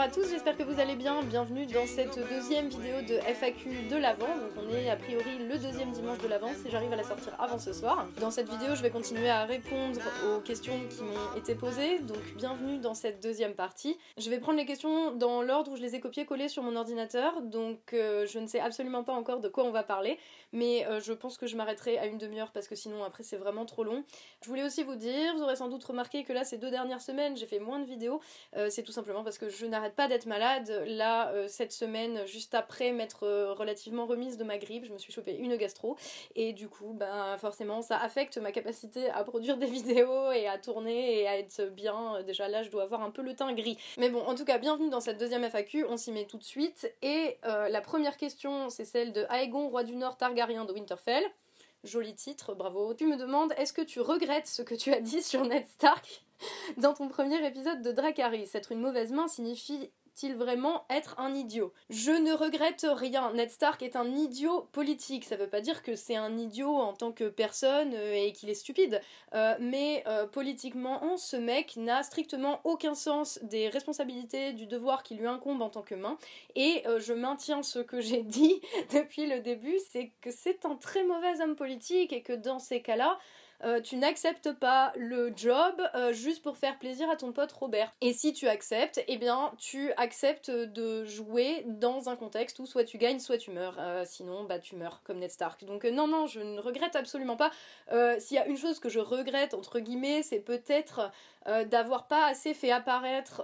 bonjour à tous, j'espère que vous allez bien. Bienvenue dans cette deuxième vidéo de FAQ de l'Avent. Donc on est a priori le deuxième dimanche de l'Avent si j'arrive à la sortir avant ce soir. Dans cette vidéo, je vais continuer à répondre aux questions qui m'ont été posées. Donc bienvenue dans cette deuxième partie. Je vais prendre les questions dans l'ordre où je les ai copiées-collées sur mon ordinateur. Donc euh, je ne sais absolument pas encore de quoi on va parler. Mais euh, je pense que je m'arrêterai à une demi-heure parce que sinon après c'est vraiment trop long. Je voulais aussi vous dire, vous aurez sans doute remarqué que là ces deux dernières semaines j'ai fait moins de vidéos. Euh, c'est tout simplement parce que je n'arrête pas d'être malade. Là, euh, cette semaine, juste après m'être euh, relativement remise de ma grippe, je me suis chopé une gastro. Et du coup, ben, forcément, ça affecte ma capacité à produire des vidéos et à tourner et à être bien. Déjà là, je dois avoir un peu le teint gris. Mais bon, en tout cas, bienvenue dans cette deuxième FAQ. On s'y met tout de suite. Et la première question, c'est celle de Aegon, roi du Nord Targaryen de Winterfell. Joli titre, bravo. Tu me demandes, est-ce que tu regrettes ce que tu as dit sur Ned Stark dans ton premier épisode de Dracarys? Être une mauvaise main signifie vraiment être un idiot? Je ne regrette rien. Ned Stark est un idiot politique. Ça veut pas dire que c'est un idiot en tant que personne euh, et qu'il est stupide. Euh, mais euh, politiquement, ce mec n'a strictement aucun sens des responsabilités, du devoir qui lui incombe en tant que main. Et je maintiens ce que j'ai dit depuis le début, c'est que c'est un très mauvais homme politique et que dans ces cas-là, euh, tu n'acceptes pas le job euh, juste pour faire plaisir à ton pote Robert. Et si tu acceptes, eh bien tu acceptes de jouer dans un contexte où soit tu gagnes, soit tu meurs. Euh, sinon, bah tu meurs comme Ned Stark. Donc non, non, je ne regrette absolument pas. S'il y a une chose que je regrette, entre guillemets, c'est peut-être d'avoir pas assez fait apparaître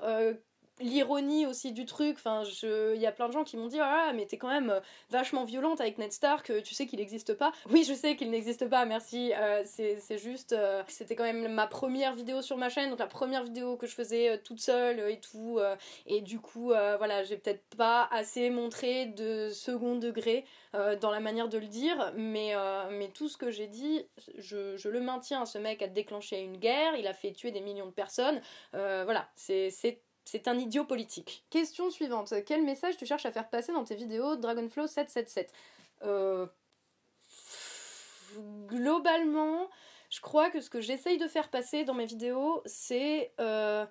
l'ironie aussi du truc. Enfin, il y a plein de gens qui m'ont dit ah mais t'es quand même euh, vachement violente avec Ned Stark. Euh, tu sais qu'il n'existe pas. Oui, je sais qu'il n'existe pas. Merci. Euh, c'est juste, c'était quand même ma première vidéo sur ma chaîne, donc la première vidéo que je faisais toute seule et tout. et du coup, voilà, j'ai peut-être pas assez montré de second degré dans la manière de le dire, mais mais tout ce que j'ai dit, je, je, le maintiens. Ce mec a déclenché une guerre. Il a fait tuer des millions de personnes. voilà, c'est c'est un idiot politique. Question suivante. Quel message tu cherches à faire passer dans tes vidéos Dragonflow 777 euh... Globalement, je crois que ce que j'essaye de faire passer dans mes vidéos, c'est euh,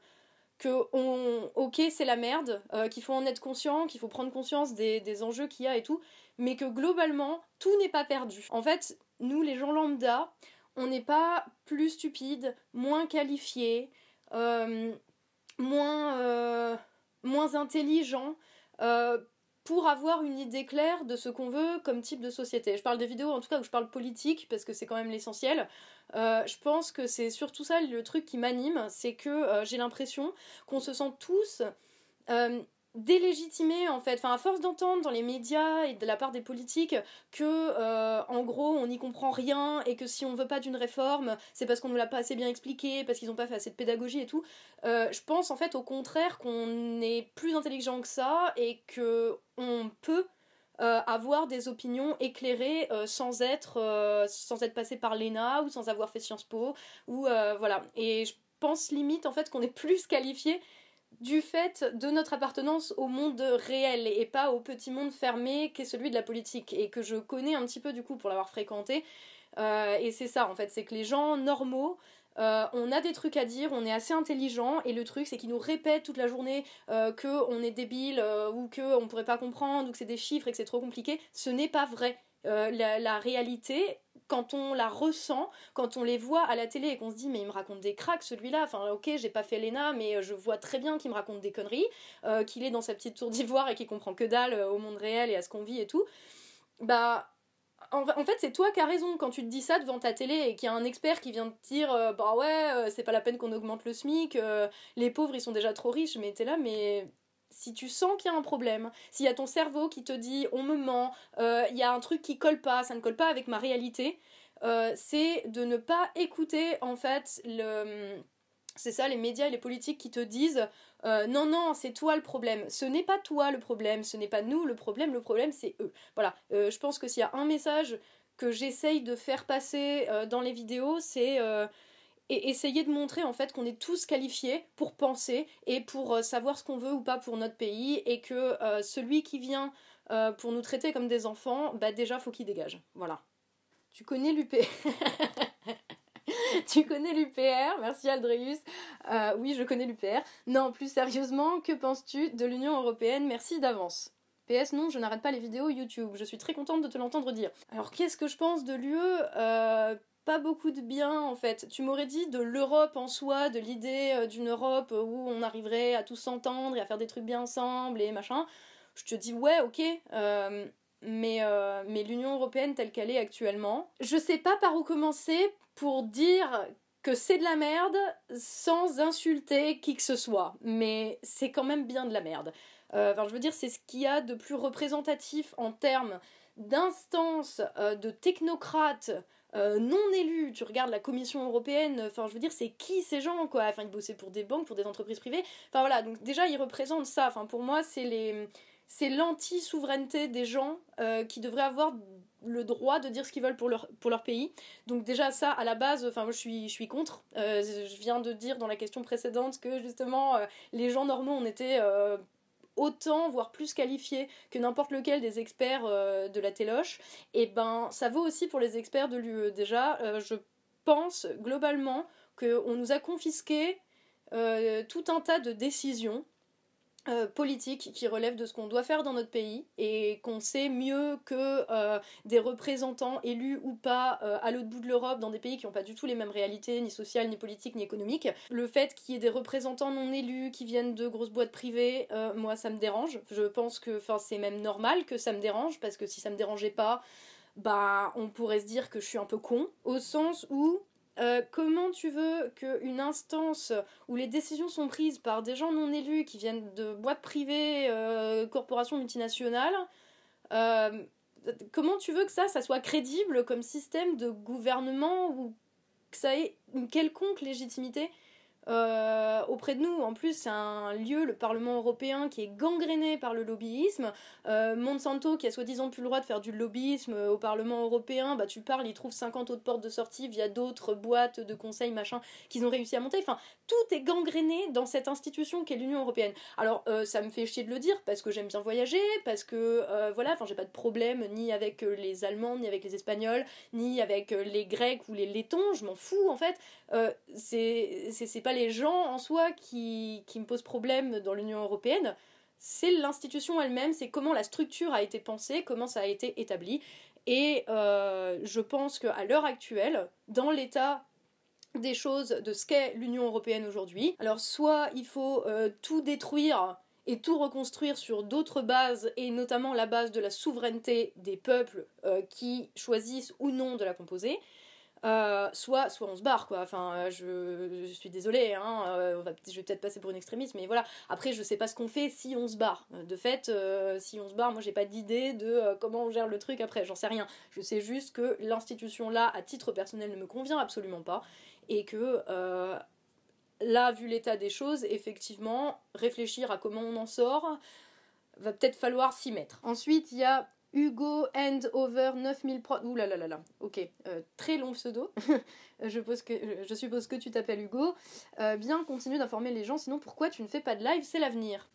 que on, ok c'est la merde, euh, qu'il faut en être conscient, qu'il faut prendre conscience des, des enjeux qu'il y a et tout, mais que globalement tout n'est pas perdu. En fait, nous les gens lambda, on n'est pas plus stupides, moins qualifiés, euh, moins, euh, moins intelligent euh, pour avoir une idée claire de ce qu'on veut comme type de société. Je parle des vidéos en tout cas où je parle politique parce que c'est quand même l'essentiel. Euh, je pense que c'est surtout ça le truc qui m'anime, c'est que j'ai l'impression qu'on se sent tous délégitimé en fait, enfin à force d'entendre dans les médias et de la part des politiques que euh, en gros on n'y comprend rien et que si on veut pas d'une réforme c'est parce qu'on nous l'a pas assez bien expliqué, parce qu'ils ont pas fait assez de pédagogie et tout, euh, je pense en fait au contraire qu'on est plus intelligent que ça et que on peut euh, avoir des opinions éclairées sans être sans être passé par l'ENA ou sans avoir fait Sciences Po ou voilà. Et je pense limite en fait qu'on est plus qualifié du fait de notre appartenance au monde réel et pas au petit monde fermé qu'est celui de la politique et que je connais un petit peu du coup pour l'avoir fréquenté. Euh, et c'est ça en fait, c'est que les gens normaux, euh, on a des trucs à dire, on est assez intelligent et le truc c'est qu'ils nous répètent toute la journée euh, que on est débile ou que on pourrait pas comprendre ou que c'est des chiffres et que c'est trop compliqué. Ce n'est pas vrai. La, la, réalité, quand on la ressent, quand on les voit à la télé et qu'on se dit mais il me raconte des cracks celui-là, enfin ok j'ai pas fait l'ENA mais euh, je vois très bien qu'il me raconte des conneries, euh, qu'il est dans sa petite tour d'ivoire et qu'il comprend que dalle euh, au monde réel et à ce qu'on vit et tout, bah en, fait, c'est toi qui as raison quand tu te dis ça devant ta télé et qu'il y a un expert qui vient te dire Bah ouais, c'est pas la peine qu'on augmente le SMIC, les pauvres ils sont déjà trop riches, mais t'es là, mais si tu sens qu'il y a un problème, s'il y a ton cerveau qui te dit on me ment, euh, il y a un truc qui colle pas, ça ne colle pas avec ma réalité, euh, c'est de ne pas écouter en fait le c'est ça les médias et les politiques qui te disent euh, non non c'est toi le problème. Ce n'est pas toi le problème ce n'est pas nous le problème le problème c'est eux. Voilà. Je pense que s'il y a un message que j'essaye de faire passer dans les vidéos c'est et essayer de montrer en fait qu'on est tous qualifiés pour penser et pour euh, savoir ce qu'on veut ou pas pour notre pays et que euh, celui qui vient euh, pour nous traiter comme des enfants, bah déjà faut qu'il dégage. Voilà. Tu connais l'UP tu connais l'UPR, merci Aldreus. Euh, oui, je connais l'UPR. Non, plus sérieusement, que penses-tu de l'Union Européenne? Merci d'avance. PS, non, je n'arrête pas les vidéos YouTube. Je suis très contente de te l'entendre dire. Alors, qu'est-ce que je pense de l'UE Pas beaucoup de bien, en fait. Tu m'aurais dit de l'Europe en soi, de l'idée euh, d'une Europe où on arriverait à tous s'entendre et à faire des trucs bien ensemble et machin. Je te dis, ouais, ok. Euh, mais, mais l'Union Européenne telle qu'elle est actuellement, je sais pas par où commencer pour dire que c'est de la merde sans insulter qui que ce soit. Mais c'est quand même bien de la merde. Euh, enfin, je veux dire, c'est ce qu'il y a de plus représentatif en termes d'instances, euh, de technocrates euh, non élus. Tu regardes la Commission européenne, enfin, je veux dire, c'est qui ces gens, quoi? Enfin, ils bossaient pour des banques, pour des entreprises privées. Enfin, voilà, donc déjà, ils représentent ça. Enfin, pour moi, c'est les. C'est l'anti-souveraineté des gens qui devraient avoir le droit de dire ce qu'ils veulent pour leur, pour leur pays. Donc déjà ça, à la base, enfin je suis, je suis contre. je viens de dire dans la question précédente que justement les gens normaux on était autant, voire plus qualifié que n'importe lequel des experts euh, de la téloche, et ben ça vaut aussi pour les experts de l'UE. Déjà, euh, je pense globalement qu'on nous a confisqué euh, tout un tas de décisions euh, politique qui relève de ce qu'on doit faire dans notre pays et qu'on sait mieux que euh, des représentants élus ou pas euh, à l'autre bout de l'Europe dans des pays qui n'ont pas du tout les mêmes réalités, ni sociales, ni politiques, ni économiques. Le fait qu'il y ait des représentants non élus qui viennent de grosses boîtes privées, moi ça me dérange. Je pense que c'est même normal que ça me dérange parce que si ça me dérangeait pas, bah on pourrait se dire que je suis un peu con au sens où euh, comment tu veux qu'une instance où les décisions sont prises par des gens non élus qui viennent de boîtes privées, euh, corporations multinationales, euh, comment tu veux que ça, ça soit crédible comme système de gouvernement ou que ça ait une quelconque légitimité euh, auprès de nous. En plus, c'est un lieu, le Parlement européen, qui est gangréné par le lobbyisme. Euh, Monsanto, qui a soi-disant plus le droit de faire du lobbyisme euh, au Parlement européen, bah tu parles, il trouve 50 autres portes de sortie via d'autres boîtes de conseils, machin, qu'ils ont réussi à monter. Enfin, tout est gangréné dans cette institution qu'est l'Union européenne. Alors, ça me fait chier de le dire, parce que j'aime bien voyager, parce que, voilà, enfin, j'ai pas de problème ni avec les Allemands, ni avec les Espagnols, ni avec les Grecs ou les Lettons, je m'en fous, en fait. c'est pas les gens en soi qui, qui me posent problème dans l'Union européenne, c'est l'institution elle-même, c'est comment la structure a été pensée, comment ça a été établi. Et euh, je pense qu'à l'heure actuelle, dans l'état des choses de ce qu'est l'Union européenne aujourd'hui, alors soit il faut euh, tout détruire et tout reconstruire sur d'autres bases, et notamment la base de la souveraineté des peuples euh, qui choisissent ou non de la composer, euh, soit, soit on se barre, quoi. Enfin, euh, je, suis désolée, hein, euh, je vais peut-être passer pour une extrémiste, mais voilà. Après, je sais pas ce qu'on fait si on se barre. De fait, si on se barre, moi j'ai pas d'idée de comment on gère le truc après, j'en sais rien. Je sais juste que l'institution là, à titre personnel, ne me convient absolument pas, et que là, vu l'état des choses, effectivement, réfléchir à comment on en sort, va peut-être falloir s'y mettre. Ensuite, il y a Hugo and over 9000 pro. Ouh là là là là. Ok, euh, très long pseudo. je, suppose que, je suppose que tu t'appelles Hugo. Euh, bien, continue d'informer les gens, sinon pourquoi tu ne fais pas de live C'est l'avenir.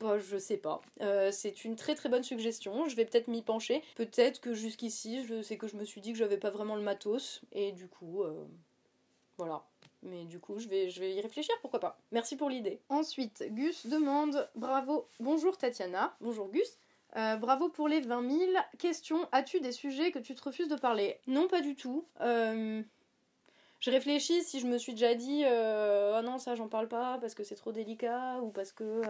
Bah, je sais pas. Euh, c'est une très très bonne suggestion. Je vais peut-être m'y pencher. Peut-être que jusqu'ici, c'est que je me suis dit que j'avais pas vraiment le matos. Et du coup, voilà. Mais du coup, je vais, je vais y réfléchir, pourquoi pas. Merci pour l'idée. Ensuite, Gus demande Bravo. Bonjour Tatiana. Bonjour Gus. Euh, bravo pour les 20 000. Question, as-tu des sujets que tu te refuses de parler? Non, pas du tout. Euh, je réfléchis si je me suis déjà dit euh, oh non ça j'en parle pas parce que c'est trop délicat ou parce que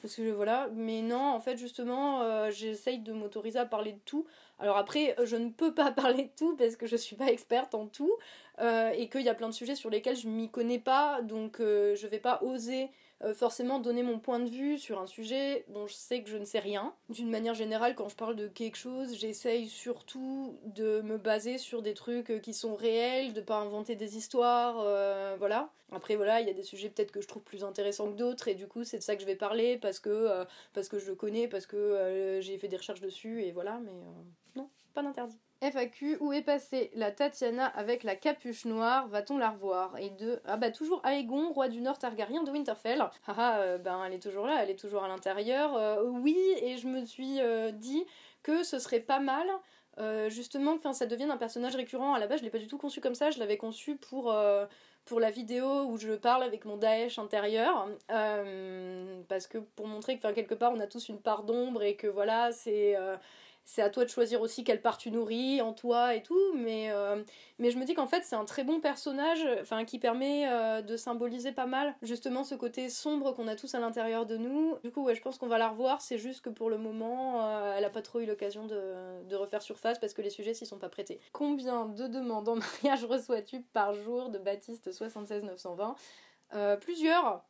parce voilà mais non en fait justement j'essaye de m'autoriser à parler de tout alors après je ne peux pas parler de tout parce que je suis pas experte en tout et qu'il y a plein de sujets sur lesquels je m'y connais pas donc je vais pas oser euh, forcément donner mon point de vue sur un sujet dont je sais que je ne sais rien. D'une manière générale, quand je parle de quelque chose, j'essaye surtout de me baser sur des trucs euh, qui sont réels, de pas inventer des histoires, euh, voilà. Après voilà, il y a des sujets peut-être que je trouve plus intéressants que d'autres et du coup c'est de ça que je vais parler parce que parce que je le connais, parce que j'ai fait des recherches dessus et voilà, mais non, pas d'interdit. FAQ, où est passée la Tatiana avec la capuche noire? Va-t-on la revoir? Et de Ah bah toujours Aegon, roi du Nord Targaryen de Winterfell. Ah, ah euh, ben elle est toujours là, elle est toujours à l'intérieur. Euh, oui, et je me suis euh, dit que ce serait pas mal justement, que ça devienne un personnage récurrent. À la base, je l'ai pas du tout conçu comme ça, je l'avais conçu pour, pour la vidéo où je parle avec mon Daesh intérieur. parce que pour montrer que, quelque part, on a tous une part d'ombre et que voilà, c'est c'est à toi de choisir aussi quelle part tu nourris en toi et tout, mais, euh, mais je me dis qu'en fait c'est un très bon personnage, enfin qui permet euh, de symboliser pas mal justement ce côté sombre qu'on a tous à l'intérieur de nous. Du coup ouais, je pense qu'on va la revoir, c'est juste que pour le moment euh, elle a pas trop eu l'occasion de, de, refaire surface parce que les sujets s'y sont pas prêtés. Combien de demandes en mariage reçois-tu par jour de Baptiste 76 920 Plusieurs.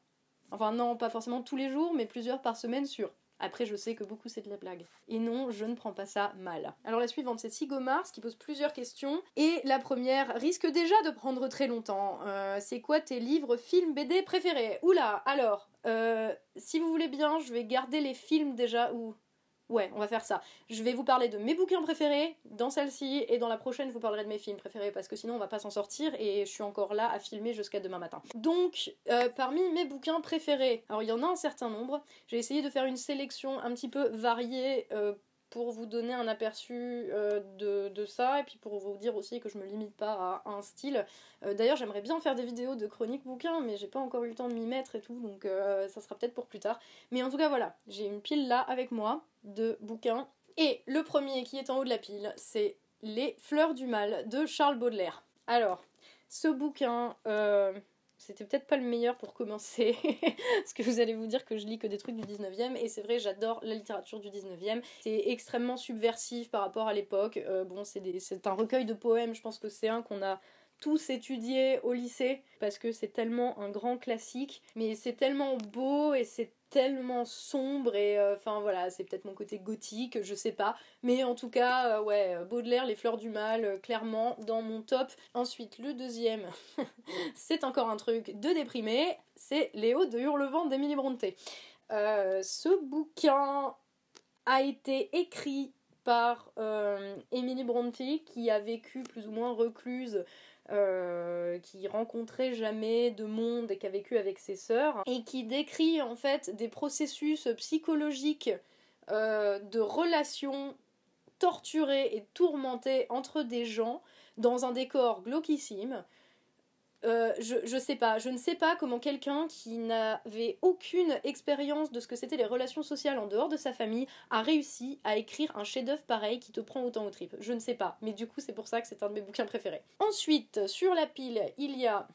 Enfin non, pas forcément tous les jours, mais plusieurs par semaine sur après, je sais que beaucoup c'est de la blague. Et non, je ne prends pas ça mal. Alors la suivante, c'est Sigomars qui pose plusieurs questions. Et la première risque déjà de prendre très longtemps. Euh, c'est quoi tes livres, films, BD préférés? Oula, alors, euh, si vous voulez bien, je vais garder les films déjà, ou Ouais, on va faire ça. Je vais vous parler de mes bouquins préférés dans celle-ci et dans la prochaine je vous parlerai de mes films préférés parce que sinon on va pas s'en sortir et je suis encore là à filmer jusqu'à demain matin. Donc, euh, parmi mes bouquins préférés, alors il y en a un certain nombre, j'ai essayé de faire une sélection un petit peu variée euh, pour vous donner un aperçu euh, de, ça et puis pour vous dire aussi que je me limite pas à un style. D'ailleurs, j'aimerais bien faire des vidéos de chroniques bouquins, mais j'ai pas encore eu le temps de m'y mettre et tout, donc ça sera peut-être pour plus tard. Mais en tout cas, voilà, j'ai une pile là avec moi de bouquins. Et le premier qui est en haut de la pile, c'est Les Fleurs du Mal de Charles Baudelaire. Alors, ce bouquin, euh, c'était peut-être pas le meilleur pour commencer, parce que vous allez vous dire que je lis que des trucs du 19e, et c'est vrai, j'adore la littérature du 19e. C'est extrêmement subversif par rapport à l'époque. Euh, bon, c'est un recueil de poèmes, je pense que c'est un qu'on a tous étudié au lycée parce que c'est tellement un grand classique mais c'est tellement beau et c'est tellement sombre et euh, enfin voilà, c'est peut-être mon côté gothique, je sais pas. Mais en tout cas, euh, ouais, Baudelaire, Les Fleurs du Mal, euh, clairement dans mon top. Ensuite, le deuxième, c'est encore un truc de déprimé, c'est Léo de Hurlevent d'Emily Brontë. ce bouquin a été écrit par Emily Brontë qui a vécu plus ou moins recluse euh, qui rencontrait jamais de monde et qui a vécu avec ses sœurs, et qui décrit en fait des processus psychologiques euh, de relations torturées et tourmentées entre des gens dans un décor glauquissime, euh, je, je sais pas, je ne sais pas comment quelqu'un qui n'avait aucune expérience de ce que c'était les relations sociales en dehors de sa famille a réussi à écrire un chef-d'œuvre pareil qui te prend autant au trip. Je ne sais pas, mais du coup, c'est pour ça que c'est un de mes bouquins préférés. Ensuite, sur la pile, il y a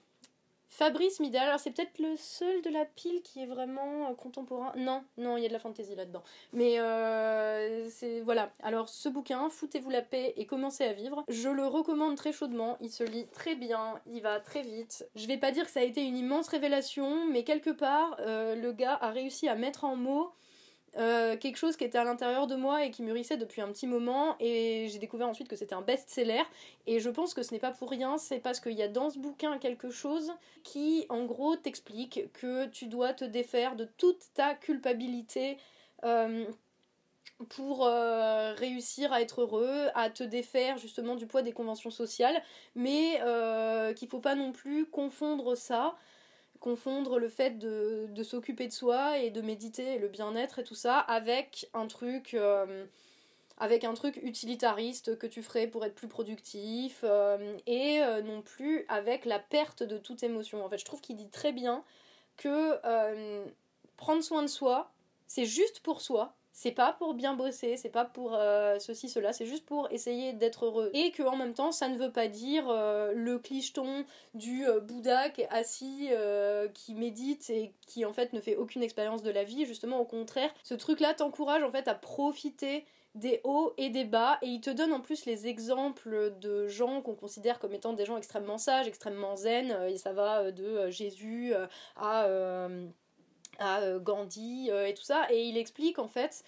Fabrice Midal, alors c'est peut-être le seul de la pile qui est vraiment euh, contemporain. Non, non, il y a de la fantaisie là-dedans. Mais euh, c'est voilà. Alors ce bouquin, Foutez-vous la paix et commencez à vivre. Je le recommande très chaudement. Il se lit très bien, il va très vite. Je vais pas dire que ça a été une immense révélation, mais quelque part, euh, le gars a réussi à mettre en mots euh, quelque chose qui était à l'intérieur de moi et qui mûrissait depuis un petit moment. Et j'ai découvert ensuite que c'était un best-seller. Et je pense que ce n'est pas pour rien, c'est parce qu'il y a dans ce bouquin quelque chose qui en gros t'explique que tu dois te défaire de toute ta culpabilité euh, pour euh, réussir à être heureux, à te défaire justement du poids des conventions sociales, mais qu'il faut pas non plus confondre ça confondre le fait de, s'occuper de soi et de méditer et le bien-être et tout ça avec un truc euh, avec un truc utilitariste que tu ferais pour être plus productif euh, et euh, non plus avec la perte de toute émotion. En fait, je trouve qu'il dit très bien que prendre soin de soi, c'est juste pour soi c'est pas pour bien bosser, c'est pas pour euh, ceci, cela, c'est juste pour essayer d'être heureux. Et que en même temps, ça ne veut pas dire euh, le clicheton du euh, Bouddha qui est assis, qui médite et qui en fait ne fait aucune expérience de la vie. Justement, au contraire, ce truc-là t'encourage en fait à profiter des hauts et des bas et il te donne en plus les exemples de gens qu'on considère comme étant des gens extrêmement sages, extrêmement zen et ça va de Jésus à à euh, Gandhi euh, et tout ça, et il explique en fait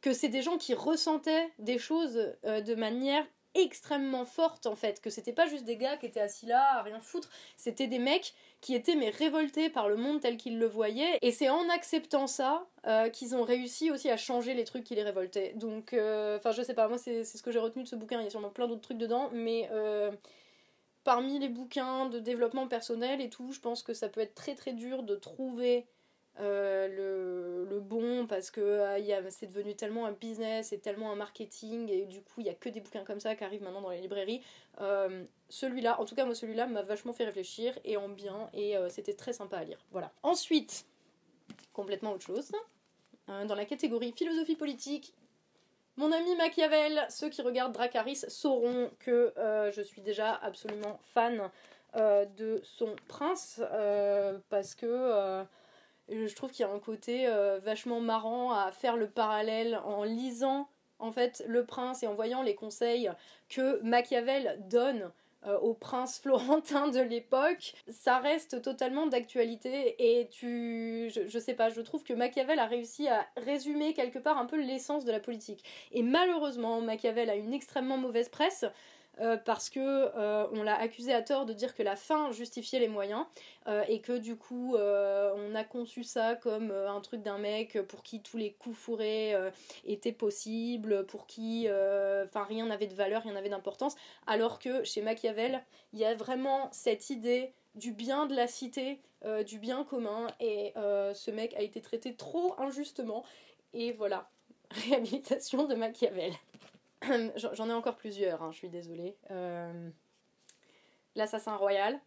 que c'est des gens qui ressentaient des choses euh, de manière extrêmement forte en fait, que c'était pas juste des gars qui étaient assis là à rien foutre, c'était des mecs qui étaient mais révoltés par le monde tel qu'ils le voyaient, et c'est en acceptant ça qu'ils ont réussi aussi à changer les trucs qui les révoltaient. Donc, enfin je sais pas, moi c'est ce que j'ai retenu de ce bouquin, il y a sûrement plein d'autres trucs dedans, mais parmi les bouquins de développement personnel et tout, je pense que ça peut être très très dur de trouver le, le, bon parce que c'est devenu tellement un business et tellement un marketing et du coup il y a que des bouquins comme ça qui arrivent maintenant dans les librairies. celui-là, en tout cas moi celui-là m'a vachement fait réfléchir et en bien et c'était très sympa à lire. Voilà. Ensuite, complètement autre chose. dans la catégorie philosophie politique, mon ami Machiavel, ceux qui regardent Dracaris sauront que euh, je suis déjà absolument fan euh, de son prince euh, parce que je trouve qu'il y a un côté vachement marrant à faire le parallèle en lisant en fait le prince et en voyant les conseils que Machiavel donne euh, au prince florentin de l'époque, ça reste totalement d'actualité et tu. Je, je, sais pas, je trouve que Machiavel a réussi à résumer quelque part un peu l'essence de la politique. Et malheureusement, Machiavel a une extrêmement mauvaise presse. Euh, parce que euh, on l'a accusé à tort de dire que la fin justifiait les moyens euh, et que du coup on a conçu ça comme un truc d'un mec pour qui tous les coups fourrés étaient possibles, pour qui rien n'avait de valeur, rien n'avait d'importance, alors que chez Machiavel il y a vraiment cette idée du bien de la cité, du bien commun et ce mec a été traité trop injustement et voilà réhabilitation de Machiavel. J'en ai encore plusieurs, hein, je suis désolée. Euh, L'assassin royal,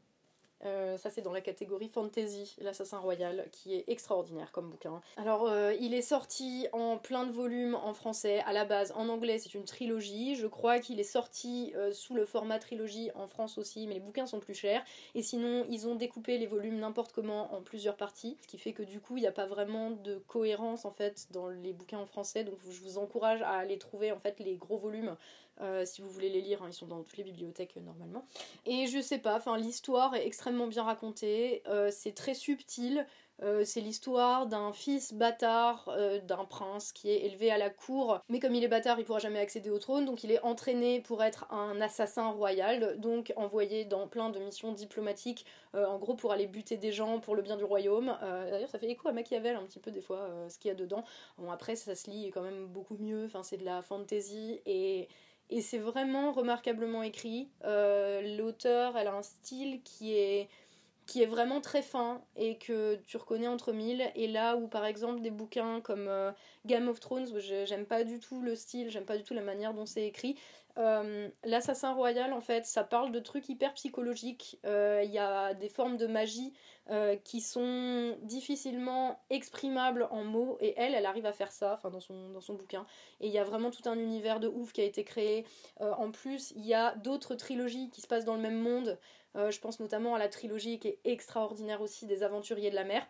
euh, ça c'est dans la catégorie fantasy, l'assassin royal, qui est extraordinaire comme bouquin. Alors euh, il est sorti en plein de volumes en français, à la base en anglais c'est une trilogie, je crois qu'il est sorti euh, sous le format trilogie en France aussi, mais les bouquins sont plus chers, et sinon ils ont découpé les volumes n'importe comment en plusieurs parties, ce qui fait que du coup il n'y a pas vraiment de cohérence en fait dans les bouquins en français, donc je vous encourage à aller trouver en fait les gros volumes euh, si vous voulez les lire, hein, ils sont dans toutes les bibliothèques euh, normalement. Et je sais pas, enfin l'histoire est extrêmement bien racontée, euh, c'est très subtil. c'est l'histoire d'un fils bâtard d'un prince qui est élevé à la cour, mais comme il est bâtard, il pourra jamais accéder au trône, donc il est entraîné pour être un assassin royal, donc envoyé dans plein de missions diplomatiques, en gros pour aller buter des gens pour le bien du royaume. D'ailleurs, ça fait écho à Machiavel un petit peu des fois, ce qu'il y a dedans. Bon, après, ça se lit quand même beaucoup mieux, enfin, c'est de la fantasy et et c'est vraiment remarquablement écrit. Euh, l'auteur, elle a un style qui est, qui vraiment très fin et que tu reconnais entre mille. Et là où, par exemple, des bouquins comme euh, Game of Thrones, j'aime pas du tout le style, j'aime pas du tout la manière dont c'est écrit, euh, L'assassin royal, en fait, ça parle de trucs hyper psychologiques. Euh, il y a des formes de magie euh, qui sont difficilement exprimables en mots, et elle, elle arrive à faire ça, enfin dans son, dans son bouquin. Et il y a vraiment tout un univers de ouf qui a été créé. en plus, il y a d'autres trilogies qui se passent dans le même monde. je pense notamment à la trilogie qui est extraordinaire aussi des Aventuriers de la mer.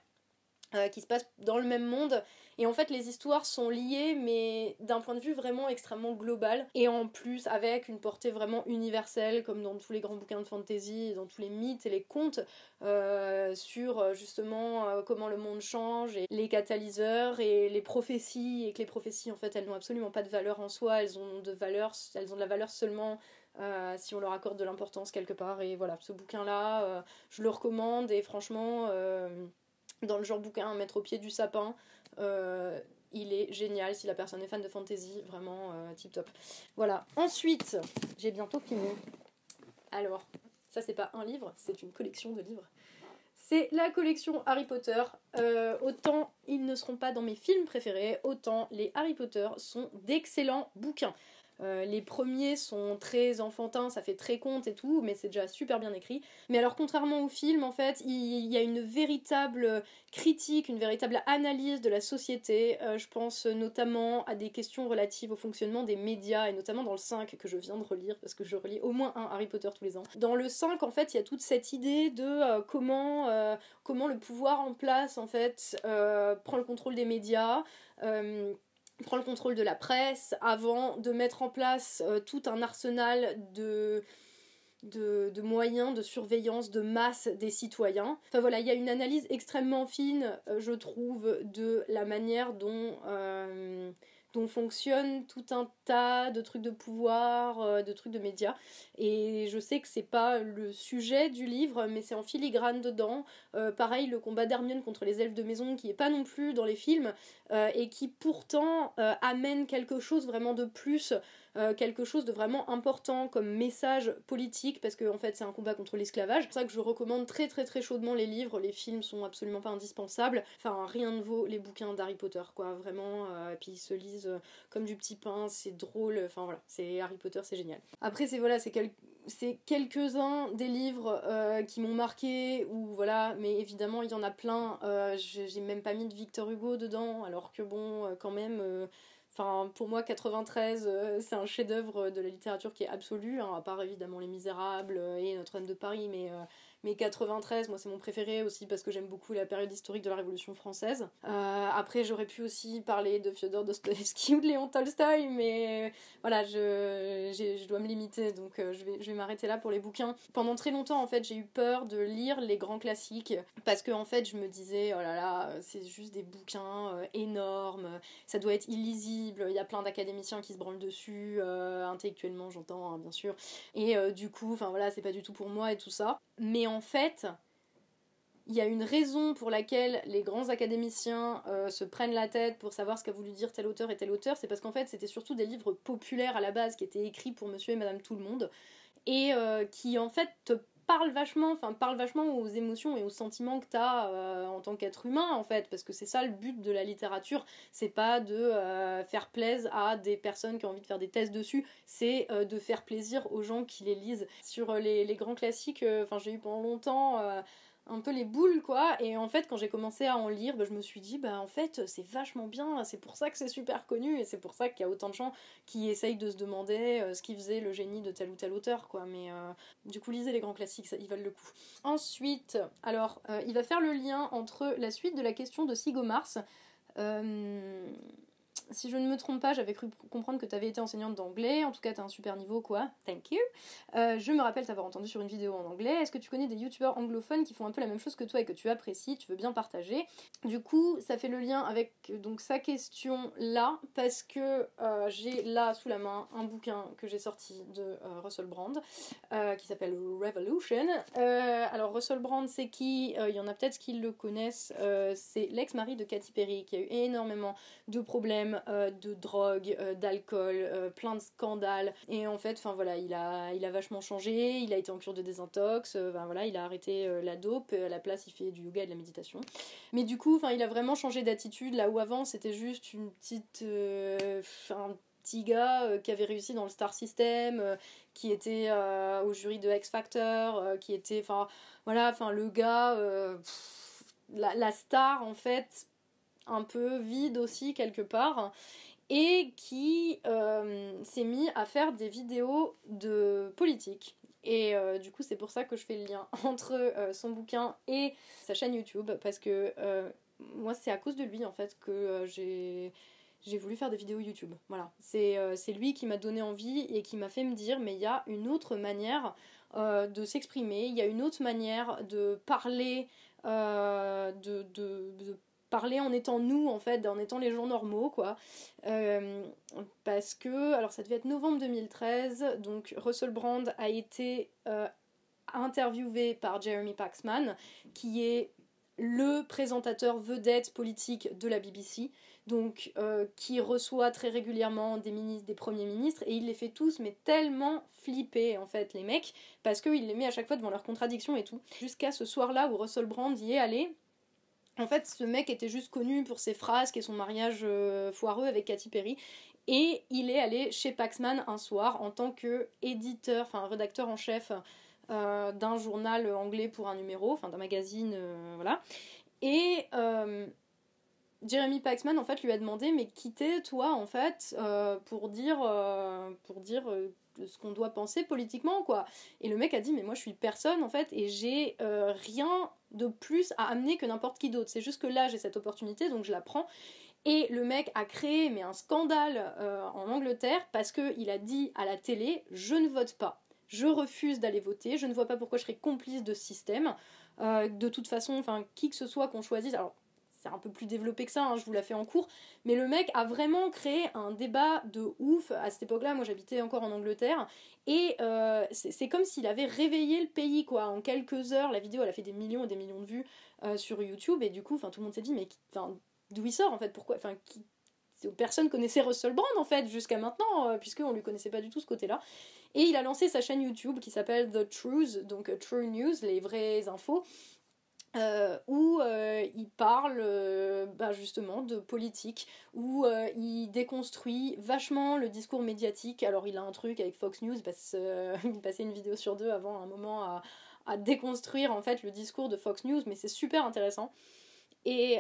qui se passe dans le même monde et en fait, les histoires sont liées, mais d'un point de vue vraiment extrêmement global. Et en plus, avec une portée vraiment universelle, comme dans tous les grands bouquins de fantasy, dans tous les mythes et les contes, euh, sur euh, justement euh, comment le monde change, et les catalyseurs et les prophéties, et que les prophéties, en fait, elles n'ont absolument pas de valeur en soi, elles ont de valeur, elles ont de la valeur seulement si on leur accorde de l'importance quelque part. Et voilà, ce bouquin-là, je le recommande et franchement, dans le genre bouquin mettre au pied du sapin, euh, il est génial si la personne est fan de fantasy, vraiment euh, tip top. Voilà. Ensuite, j'ai bientôt fini. Alors, ça c'est pas un livre, c'est une collection de livres. C'est la collection Harry Potter. Euh, autant ils ne seront pas dans mes films préférés, autant les Harry Potter sont d'excellents bouquins. Euh, les premiers sont très enfantins, ça fait très conte et tout, mais c'est déjà super bien écrit. Mais alors, contrairement au film, en fait, il y a une véritable critique, une véritable analyse de la société. Euh, je pense notamment à des questions relatives au fonctionnement des médias, et notamment dans le 5 que je viens de relire, parce que je relis au moins un Harry Potter tous les ans. Dans le 5, en fait, il y a toute cette idée de euh, comment, comment le pouvoir en place, en fait, prend le contrôle des médias prend le contrôle de la presse avant de mettre en place euh, tout un arsenal de, de, moyens de surveillance de masse des citoyens. Enfin voilà, il y a une analyse extrêmement fine, euh, je trouve, de la manière dont euh, dont fonctionne tout un tas de trucs de pouvoir, euh, de trucs de médias. Et je sais que c'est pas le sujet du livre, mais c'est en filigrane dedans. Euh, pareil, le combat d'Hermione contre les elfes de maison, qui est pas non plus dans les films, euh, et qui pourtant amène quelque chose vraiment de plus euh, quelque chose de vraiment important comme message politique, parce qu'en en fait c'est un combat contre l'esclavage. C'est pour ça que je recommande très très très chaudement les livres, les films sont absolument pas indispensables. Enfin, rien ne vaut les bouquins d'Harry Potter, quoi, vraiment. et puis ils se lisent comme du petit pain, c'est drôle, enfin voilà, c'est Harry Potter, c'est génial. Après, c'est voilà, c'est quelques-uns des livres euh, qui m'ont marqué, ou voilà, mais évidemment il y en a plein. Euh, j'ai même pas mis de Victor Hugo dedans, alors que bon, euh, quand même. Enfin, pour moi, 93, c'est un chef-d'œuvre de la littérature qui est absolu, hein, à part évidemment Les Misérables et Notre-Dame de Paris, mais mais 93, moi c'est mon préféré aussi parce que j'aime beaucoup la période historique de la Révolution française. Euh, après, j'aurais pu aussi parler de Fyodor Dostoevsky ou de Léon Tolstoï, mais voilà, je, je dois me limiter, donc euh, je vais, je vais m'arrêter là pour les bouquins. Pendant très longtemps, en fait, j'ai eu peur de lire les grands classiques parce que en fait, je me disais, oh là là, c'est juste des bouquins euh, énormes, ça doit être illisible, il y a plein d'académiciens qui se branlent dessus, intellectuellement, j'entends, hein, bien sûr. Et du coup, enfin voilà, c'est pas du tout pour moi et tout ça. Mais fait, il y a une raison pour laquelle les grands académiciens euh, se prennent la tête pour savoir ce qu'a voulu dire tel auteur et tel auteur, c'est parce qu'en fait c'était surtout des livres populaires à la base qui étaient écrits pour monsieur et madame tout le monde et euh, qui en fait te parle vachement, enfin parle vachement aux émotions et aux sentiments que tu as euh, en tant qu'être humain en fait, parce que c'est ça le but de la littérature, c'est pas de euh, faire plaisir à des personnes qui ont envie de faire des tests dessus, c'est euh, de faire plaisir aux gens qui les lisent. Sur les, les grands classiques, enfin j'ai eu pendant longtemps un peu les boules quoi. Et en fait quand j'ai commencé à en lire bah, je me suis dit bah en fait c'est vachement bien c'est pour ça que c'est super connu et c'est pour ça qu'il y a autant de gens qui essayent de se demander euh, ce qui faisait le génie de tel ou tel auteur quoi. Mais euh, du coup lisez les grands classiques ça, ils valent le coup. Ensuite alors euh, il va faire le lien entre la suite de la question de Sigo Mars si je ne me trompe pas, j'avais cru comprendre que tu avais été enseignante d'anglais. En tout cas, tu as un super niveau, quoi. Thank you. Euh, je me rappelle t'avoir entendu sur une vidéo en anglais. Est-ce que tu connais des youtubeurs anglophones qui font un peu la même chose que toi et que tu apprécies Tu veux bien partager? Du coup, ça fait le lien avec donc sa question là, parce que euh, j'ai là sous la main un bouquin que j'ai sorti de euh, Russell Brand qui s'appelle Revolution. alors, Russell Brand, c'est qui? Il y en a peut-être qui le connaissent. c'est l'ex-mari de Katy Perry qui a eu énormément de problèmes euh, de drogue, euh, d'alcool, euh, plein de scandales. Et en fait, enfin voilà, il a, il a vachement changé, il a été en cure de désintox, voilà, il a arrêté la dope, à la place il fait du yoga et de la méditation. Mais du coup, enfin il a vraiment changé d'attitude, là où avant c'était juste une petite... un petit gars qui avait réussi dans le Star System, qui était au jury de X Factor, qui était, enfin voilà, enfin le gars, la, star en fait un peu vide aussi quelque part et qui euh, s'est mis à faire des vidéos de politique. Et euh, du coup, c'est pour ça que je fais le lien entre euh, son bouquin et sa chaîne YouTube, parce que moi, c'est à cause de lui en fait que j'ai voulu faire des vidéos YouTube. Voilà, c'est lui qui m'a donné envie et qui m'a fait me dire, mais il y a une autre manière de s'exprimer, il y a une autre manière de parler, de, parler en étant nous en fait, en étant les gens normaux quoi. Euh, parce que, alors ça devait être novembre 2013, donc Russell Brand a été euh, interviewé par Jeremy Paxman, qui est le présentateur vedette politique de la BBC, donc euh, qui reçoit très régulièrement des ministres, des premiers ministres, et il les fait tous, mais tellement flipper en fait les mecs, parce qu'il les met à chaque fois devant leurs contradictions et tout. Jusqu'à ce soir-là où Russell Brand y est allé, en fait, ce mec était juste connu pour ses frasques et son mariage euh, foireux avec Katy Perry. Et il est allé chez Paxman un soir en tant que éditeur, enfin rédacteur en chef euh, d'un journal anglais pour un numéro, enfin d'un magazine, euh, voilà. Et Jeremy Paxman en fait lui a demandé mais quitter toi en fait pour dire pour dire ce qu'on doit penser politiquement quoi. Et le mec a dit mais moi je suis personne en fait et j'ai rien de plus à amener que n'importe qui d'autre. C'est juste que là, j'ai cette opportunité, donc je la prends. Et le mec a créé mais un scandale euh, en Angleterre parce qu'il a dit à la télé Je ne vote pas, je refuse d'aller voter, je ne vois pas pourquoi je serais complice de ce système. Euh, de toute façon, qui que ce soit qu'on choisisse. Un peu plus développé que ça, hein, je vous la fais en cours, mais le mec a vraiment créé un débat de ouf à cette époque-là. Moi j'habitais encore en Angleterre, et euh, c'est comme s'il avait réveillé le pays, quoi. En quelques heures, la vidéo elle a fait des millions et des millions de vues euh, sur YouTube, et du coup, tout le monde s'est dit, mais d'où il sort en fait? Pourquoi Enfin, personne connaissait Russell Brand en fait jusqu'à maintenant, puisqu'on lui connaissait pas du tout ce côté-là. Et il a lancé sa chaîne YouTube qui s'appelle The Truth, donc True News, les vraies infos. Euh, où euh, il parle euh, bah, justement de politique, où il déconstruit vachement le discours médiatique. Alors il a un truc avec Fox News, parce, il passait une vidéo sur deux avant un moment à, déconstruire en fait le discours de Fox News, mais c'est super intéressant. Et,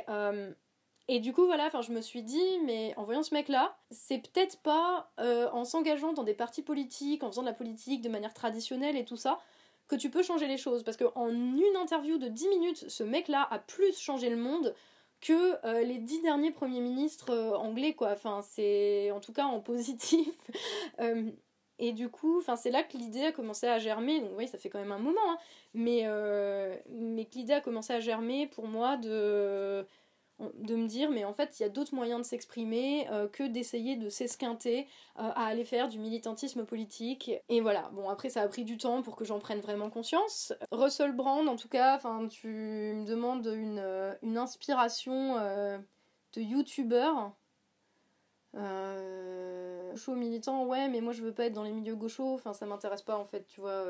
et du coup voilà, je me suis dit, mais en voyant ce mec-là, c'est peut-être pas en s'engageant dans des partis politiques, en faisant de la politique de manière traditionnelle et tout ça, que tu peux changer les choses. Parce qu'en une interview de 10 minutes, ce mec-là a plus changé le monde que euh, les dix derniers premiers ministres euh, anglais, quoi. Enfin, c'est en tout cas en positif. Euh, et du coup, c'est là que l'idée a commencé à germer. Donc, oui, ça fait quand même un moment, hein. mais, mais que l'idée a commencé à germer pour moi de de me dire mais en fait il y a d'autres moyens de s'exprimer euh, que d'essayer de s'esquinter euh, à aller faire du militantisme politique. Et voilà. Bon après ça a pris du temps pour que j'en prenne vraiment conscience. Russell Brand en tout cas tu me demandes une, euh, une inspiration de youtubeur gaucho militant ouais mais moi je veux pas être dans les milieux gauchos. Enfin ça m'intéresse pas en fait tu vois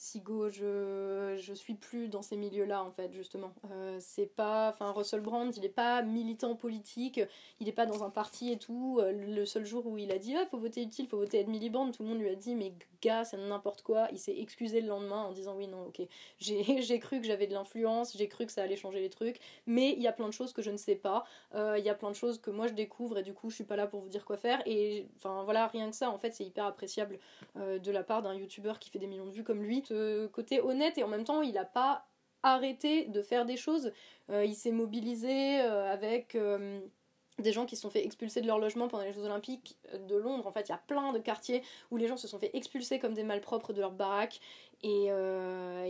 Sigo, je, je suis plus dans ces milieux-là, en fait, justement. Euh, c'est pas. Enfin, Russell Brand, il est pas militant politique, il est pas dans un parti et tout. Euh, le seul jour où il a dit, ah, faut voter utile, faut voter Ed Miliband, tout le monde lui a dit, mais gars, c'est n'importe quoi. Il s'est excusé le lendemain en disant, oui, non, ok, j'ai cru que j'avais de l'influence, j'ai cru que ça allait changer les trucs, mais il y a plein de choses que je ne sais pas. Euh, il y a plein de choses que moi je découvre et du coup, je suis pas là pour vous dire quoi faire. Et enfin, voilà, rien que ça, en fait, c'est hyper appréciable de la part d'un youtubeur qui fait des millions de vues comme lui côté honnête et en même temps il n'a pas arrêté de faire des choses. Euh, il s'est mobilisé euh, avec euh, des gens qui se sont fait expulser de leur logement pendant les Jeux Olympiques de Londres. En fait, il y a plein de quartiers où les gens se sont fait expulser comme des malpropres de leur baraque. Et,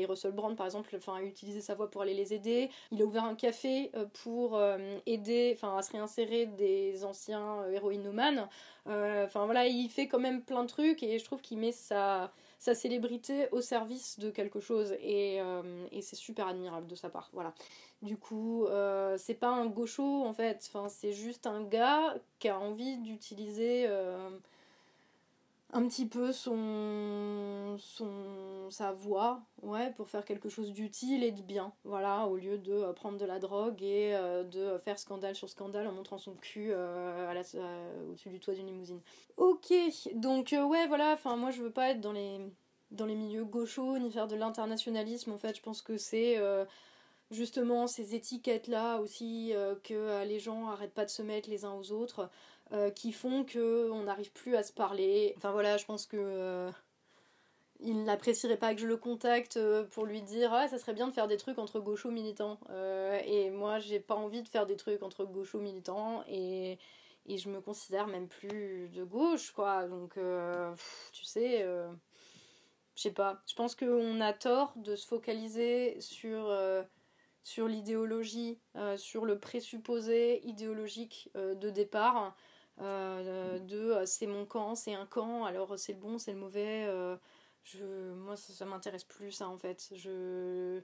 Russell Brand, par exemple, a utilisé sa voix pour aller les aider. Il a ouvert un café pour aider, enfin, à se réinsérer des anciens héroïnomanes. Enfin, voilà, il fait quand même plein de trucs et je trouve qu'il met sa sa célébrité au service de quelque chose et, euh, et c'est super admirable de sa part. Voilà. Du coup, euh, c'est pas un gaucho en fait, c'est juste un gars qui a envie d'utiliser euh, un petit peu son, son sa voix ouais pour faire quelque chose d'utile et de bien voilà au lieu de prendre de la drogue et de faire scandale sur scandale en montrant son cul au-dessus du toit d'une limousine. Ok donc ouais voilà enfin moi je veux pas être dans les dans les milieux gauchos ni faire de l'internationalisme en fait je pense que c'est justement ces étiquettes là aussi que les gens arrêtent pas de se mettre les uns aux autres euh, qui font qu'on n'arrive plus à se parler. Enfin voilà, je pense que euh, il n'apprécierait pas que je le contacte euh, pour lui dire ah ça serait bien de faire des trucs entre gauchos militants. et moi j'ai pas envie de faire des trucs entre gauchos militants et et je me considère même plus de gauche quoi. Donc tu sais je sais pas. Je pense qu'on a tort de se focaliser sur sur l'idéologie, sur le présupposé idéologique de départ, euh, de euh, c'est mon camp, c'est un camp, alors c'est le bon, c'est le mauvais. Euh, je, moi, ça, m'intéresse plus, ça, en fait. Je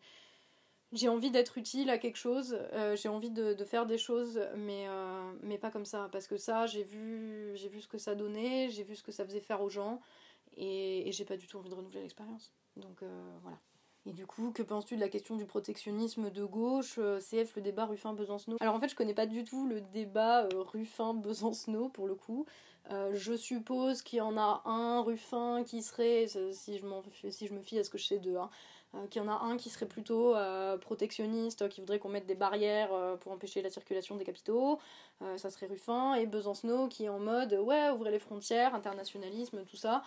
j'ai envie d'être utile à quelque chose, j'ai envie de, de, faire des choses, mais, mais pas comme ça. Parce que ça, j'ai vu, j'ai vu ce que ça donnait, j'ai vu ce que ça faisait faire aux gens, et, et j'ai pas du tout envie de renouveler l'expérience. Donc voilà. Et du coup, que penses-tu de la question du protectionnisme de gauche euh, CF, le débat Ruffin-Besancenot Alors en fait, je connais pas du tout le débat euh, Ruffin-Besancenot pour le coup. Euh, je suppose qu'il y en a un Ruffin qui serait, si je, me fie à ce que je sais d'eux, hein, qu'il y en a un qui serait plutôt protectionniste, qui voudrait qu'on mette des barrières pour empêcher la circulation des capitaux, ça serait Ruffin, et Besancenot qui est en mode ouais, ouvrez les frontières, internationalisme, tout ça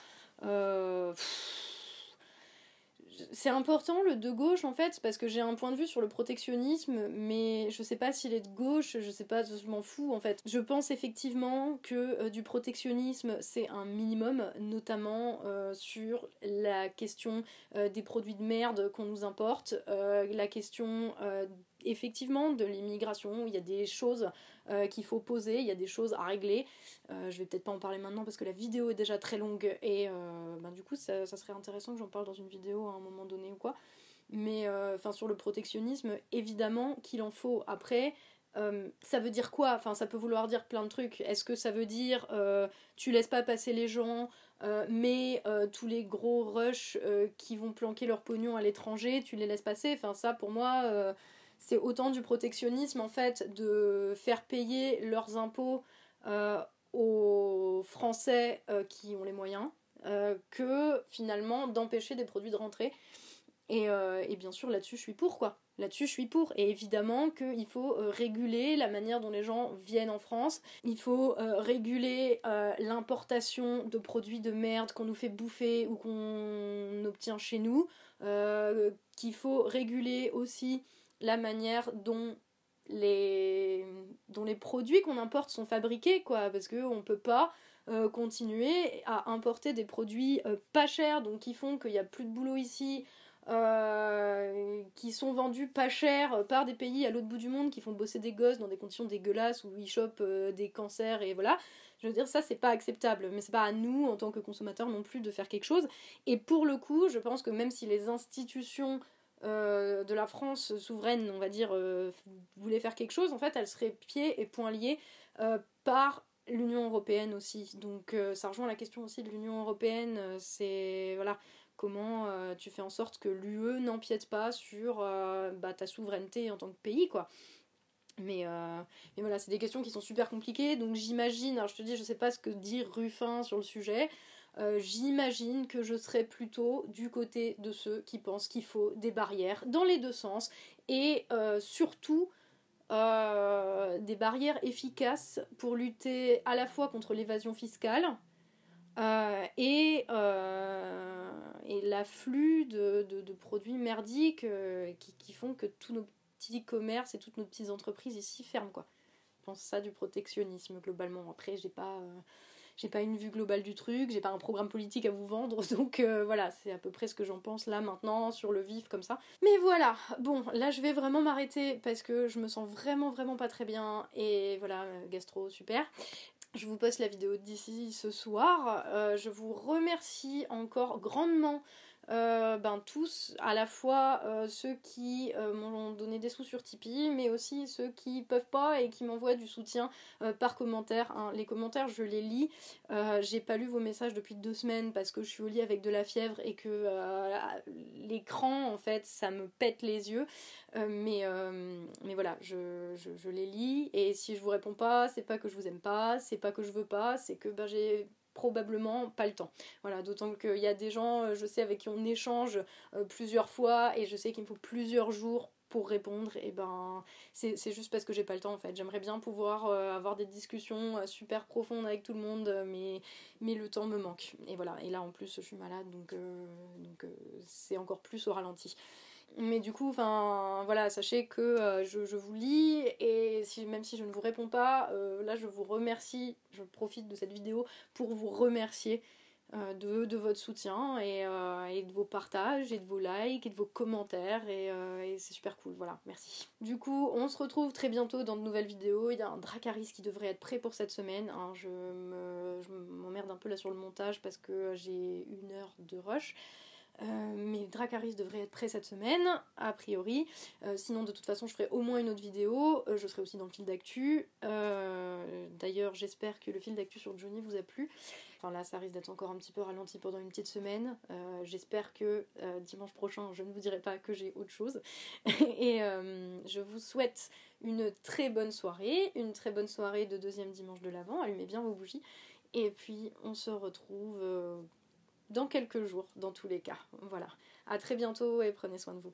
c'est important le de gauche en fait parce que j'ai un point de vue sur le protectionnisme mais je sais pas s'il est de gauche je sais pas je m'en fous en fait. Je pense effectivement que euh, du protectionnisme c'est un minimum notamment euh, sur la question euh, des produits de merde qu'on nous importe la question effectivement de l'immigration, il y a des choses euh, qu'il faut poser, il y a des choses à régler. Euh, je vais peut-être pas en parler maintenant parce que la vidéo est déjà très longue et euh, ben, du coup ça, serait intéressant que j'en parle dans une vidéo à un moment donné ou quoi. Mais enfin sur le protectionnisme, évidemment qu'il en faut. Après, ça veut dire quoi? Enfin, ça peut vouloir dire plein de trucs. Est-ce que ça veut dire tu laisses pas passer les gens, mais tous les gros rushs qui vont planquer leur pognon à l'étranger, tu les laisses passer? Enfin, ça pour moi, c'est autant du protectionnisme en fait, de faire payer leurs impôts aux Français qui ont les moyens, que finalement d'empêcher des produits de rentrer. Et, et bien sûr, là-dessus, je suis pour quoi. Là-dessus, je suis pour. Et évidemment qu'il faut euh, réguler la manière dont les gens viennent en France. Il faut euh, réguler euh, l'importation de produits de merde qu'on nous fait bouffer ou qu'on obtient chez nous. qu'il faut réguler aussi la manière dont les, produits qu'on importe sont fabriqués, quoi. Parce qu'on ne peut pas continuer à importer des produits pas chers, donc qui font qu'il n'y a plus de boulot ici, euh, qui sont vendus pas cher par des pays à l'autre bout du monde qui font bosser des gosses dans des conditions dégueulasses où ils chopent euh, des cancers et voilà. Je veux dire, ça c'est pas acceptable, mais c'est pas à nous en tant que consommateurs non plus de faire quelque chose. Et pour le coup, je pense que même si les institutions euh, de la France souveraine, on va dire, voulaient faire quelque chose, en fait, elles seraient pieds et poings liés par l'Union européenne aussi. Donc ça rejoint la question aussi de l'Union européenne. c'est voilà comment euh, tu fais en sorte que l'UE n'empiète pas sur euh, bah, ta souveraineté en tant que pays, quoi. Mais, euh, mais voilà, c'est des questions qui sont super compliquées, donc j'imagine, alors je te dis, je sais pas ce que dit Ruffin sur le sujet, j'imagine que je serais plutôt du côté de ceux qui pensent qu'il faut des barrières dans les deux sens, et surtout des barrières efficaces pour lutter à la fois contre l'évasion fiscale, euh, et, euh, l'afflux de, produits merdiques euh, qui, qui, font que tous nos petits commerces et toutes nos petites entreprises ici ferment quoi. Je pense ça du protectionnisme globalement. Après j'ai pas j'ai pas une vue globale du truc, j'ai pas un programme politique à vous vendre, donc voilà, c'est à peu près ce que j'en pense là maintenant sur le vif comme ça. Mais voilà, bon, là je vais vraiment m'arrêter parce que je me sens vraiment vraiment pas très bien et voilà, gastro super. Je vous poste la vidéo d'ici ce soir. Euh, je vous remercie encore grandement euh, ben, tous, à la fois euh, ceux qui euh, m'ont donné des sous sur Tipeee, mais aussi ceux qui peuvent pas et qui m'envoient du soutien par commentaire. Hein. Les commentaires, je les lis. J'ai pas lu vos messages depuis deux semaines parce que je suis au lit avec de la fièvre et que l'écran, en fait, ça me pète les yeux. mais, mais voilà, je, je, je, les lis et si je vous réponds pas, c'est pas que je vous aime pas, c'est pas que je veux pas, c'est que ben, j'ai probablement pas le temps. Voilà, d'autant qu'il y a des gens, euh, je sais, avec qui on échange euh, plusieurs fois et je sais qu'il me faut plusieurs jours pour répondre et ben c'est juste parce que j'ai pas le temps en fait. J'aimerais bien pouvoir euh, avoir des discussions super profondes avec tout le monde mais mais le temps me manque. Et voilà. Et là en plus je suis malade donc donc c'est encore plus au ralenti mais du coup, voilà, sachez que euh, je, vous lis et même si je ne vous réponds pas, euh, là je vous remercie, je profite de cette vidéo pour vous remercier euh, de, votre soutien et, de vos partages et de vos likes et de vos commentaires et, et c'est super cool, voilà, merci. Du coup, on se retrouve très bientôt dans de nouvelles vidéos, il y a un Dracaris qui devrait être prêt pour cette semaine, hein. je m'emmerde un peu là sur le montage parce que j'ai une heure de rush. Euh, mais Dracaris devrait être prêt cette semaine, a priori. Euh, sinon, de toute façon, je ferai au moins une autre vidéo. Euh, je serai aussi dans le fil d'actu. D'ailleurs, j'espère que le fil d'actu sur Johnny vous a plu. Enfin là, ça risque d'être encore un petit peu ralenti pendant une petite semaine. j'espère que dimanche prochain, je ne vous dirai pas que j'ai autre chose. Et je vous souhaite une très bonne soirée, une très bonne soirée de deuxième dimanche de l'Avent. Allumez bien vos bougies. Et puis, on se retrouve dans quelques jours, dans tous les cas. Voilà. À très bientôt et prenez soin de vous.